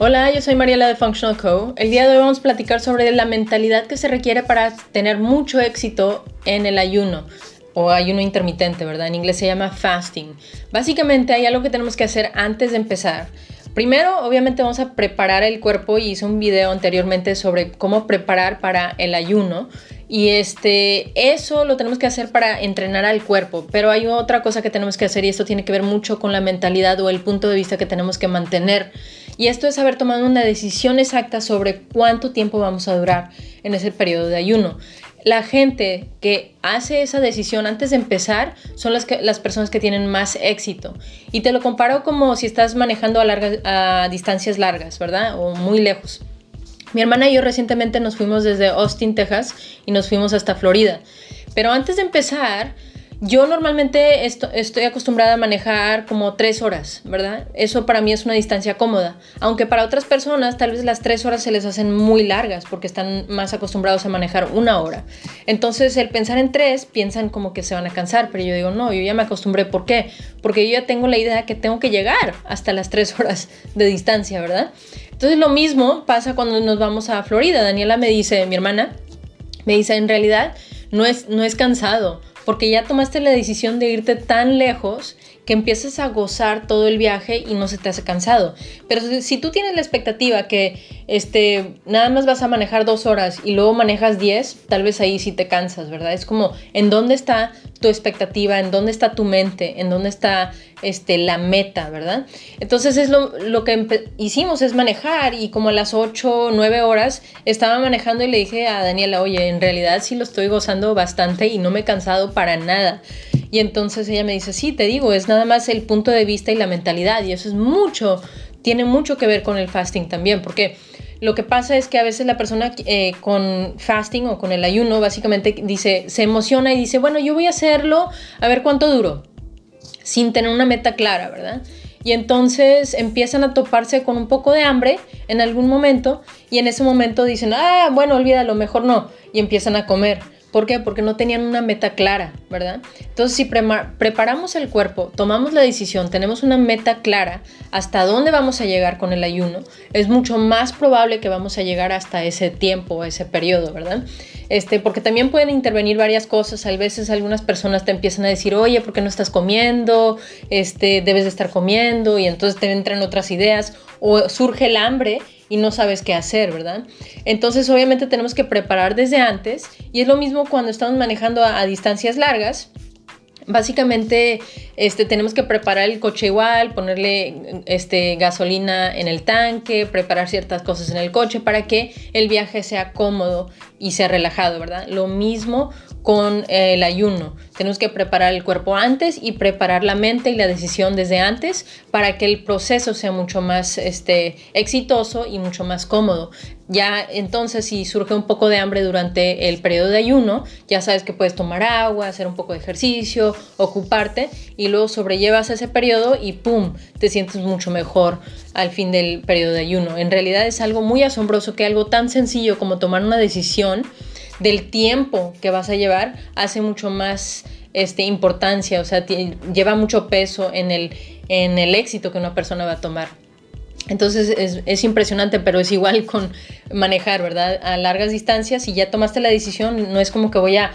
Hola, yo soy Mariela de Functional Co. El día de hoy vamos a platicar sobre la mentalidad que se requiere para tener mucho éxito en el ayuno o ayuno intermitente, ¿verdad? En inglés se llama fasting. Básicamente hay algo que tenemos que hacer antes de empezar. Primero, obviamente vamos a preparar el cuerpo y hice un video anteriormente sobre cómo preparar para el ayuno. Y este, eso lo tenemos que hacer para entrenar al cuerpo, pero hay otra cosa que tenemos que hacer y esto tiene que ver mucho con la mentalidad o el punto de vista que tenemos que mantener. Y esto es haber tomado una decisión exacta sobre cuánto tiempo vamos a durar en ese periodo de ayuno. La gente que hace esa decisión antes de empezar son las, que, las personas que tienen más éxito. Y te lo comparo como si estás manejando a, largas, a distancias largas, ¿verdad? O muy lejos. Mi hermana y yo recientemente nos fuimos desde Austin, Texas, y nos fuimos hasta Florida. Pero antes de empezar, yo normalmente estoy acostumbrada a manejar como tres horas, ¿verdad? Eso para mí es una distancia cómoda. Aunque para otras personas tal vez las tres horas se les hacen muy largas porque están más acostumbrados a manejar una hora. Entonces el pensar en tres piensan como que se van a cansar, pero yo digo, no, yo ya me acostumbré. ¿Por qué? Porque yo ya tengo la idea que tengo que llegar hasta las tres horas de distancia, ¿verdad? Entonces lo mismo pasa cuando nos vamos a Florida. Daniela me dice, mi hermana, me dice, en realidad no es, no es cansado, porque ya tomaste la decisión de irte tan lejos que empiezas a gozar todo el viaje y no se te hace cansado. Pero si, tú tienes la expectativa que este, nada más vas a manejar dos horas y luego manejas diez, tal vez ahí sí te cansas, ¿verdad? Es como, ¿en dónde está tu expectativa? ¿En dónde está tu mente? ¿En dónde está este, la meta, ¿verdad? Entonces es lo, lo que hicimos, es manejar y como a las ocho, nueve horas estaba manejando y le dije a Daniela, oye, en realidad sí lo estoy gozando bastante y no me he cansado para nada. Y entonces ella me dice, sí, te digo, es nada más el punto de vista y la mentalidad. Y eso es mucho, tiene mucho que ver con el fasting también, porque lo que pasa es que a veces la persona eh, con fasting o con el ayuno básicamente dice, se emociona y dice, bueno, yo voy a hacerlo, a ver cuánto duro, sin tener una meta clara, ¿verdad? Y entonces empiezan a toparse con un poco de hambre en algún momento y en ese momento dicen, ah, bueno, olvídalo, mejor no, y empiezan a comer. ¿Por qué? Porque no tenían una meta clara, ¿verdad? Entonces, si preparamos el cuerpo, tomamos la decisión, tenemos una meta clara hasta dónde vamos a llegar con el ayuno, es mucho más probable que vamos a llegar hasta ese tiempo, ese periodo, ¿verdad? Este, porque también pueden intervenir varias cosas. A veces algunas personas te empiezan a decir, oye, ¿por qué no estás comiendo? Este, debes de estar comiendo y entonces te entran otras ideas o surge el hambre y no sabes qué hacer, ¿verdad? Entonces obviamente tenemos que preparar desde antes y es lo mismo cuando estamos manejando a, distancias largas. Básicamente este, tenemos que preparar el coche igual, ponerle este, gasolina en el tanque, preparar ciertas cosas en el coche para que el viaje sea cómodo y sea relajado, ¿verdad? Lo mismo con el ayuno. Tenemos que preparar el cuerpo antes y preparar la mente y la decisión desde antes para que el proceso sea mucho más este, exitoso y mucho más cómodo. Ya entonces si surge un poco de hambre durante el periodo de ayuno, ya sabes que puedes tomar agua, hacer un poco de ejercicio, ocuparte y luego sobrellevas ese periodo y ¡pum! te sientes mucho mejor al fin del periodo de ayuno. En realidad es algo muy asombroso que algo tan sencillo como tomar una decisión del tiempo que vas a llevar hace mucho más este, importancia, o sea, lleva mucho peso en el, en el éxito que una persona va a tomar. Entonces es, es, impresionante, pero es igual con manejar, ¿verdad? A largas distancias, si ya tomaste la decisión, no es como que voy a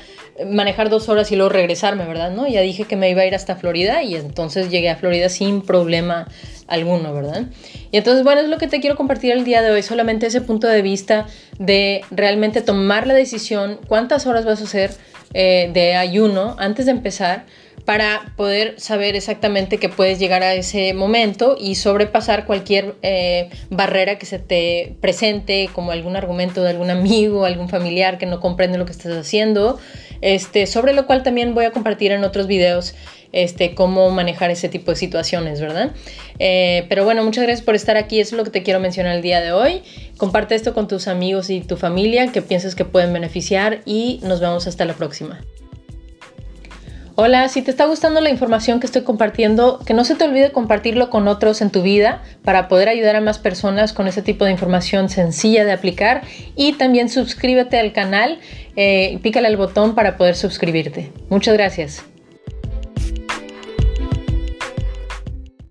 manejar dos horas y luego regresarme, ¿verdad? ¿No? Ya dije que me iba a ir hasta Florida y entonces llegué a Florida sin problema alguno, ¿verdad? Y entonces, bueno, es lo que te quiero compartir el día de hoy, solamente ese punto de vista de realmente tomar la decisión, cuántas horas vas a hacer eh, de ayuno antes de empezar para poder saber exactamente que puedes llegar a ese momento y sobrepasar cualquier eh, barrera que se te presente, como algún argumento de algún amigo, algún familiar que no comprende lo que estás haciendo, este, sobre lo cual también voy a compartir en otros videos este, cómo manejar ese tipo de situaciones, ¿verdad? Eh, pero bueno, muchas gracias por estar aquí, eso es lo que te quiero mencionar el día de hoy. Comparte esto con tus amigos y tu familia que piensas que pueden beneficiar y nos vemos hasta la próxima. Hola, si te está gustando la información que estoy compartiendo, que no se te olvide compartirlo con otros en tu vida para poder ayudar a más personas con ese tipo de información sencilla de aplicar y también suscríbete al canal, eh, pícale al botón para poder suscribirte. Muchas gracias.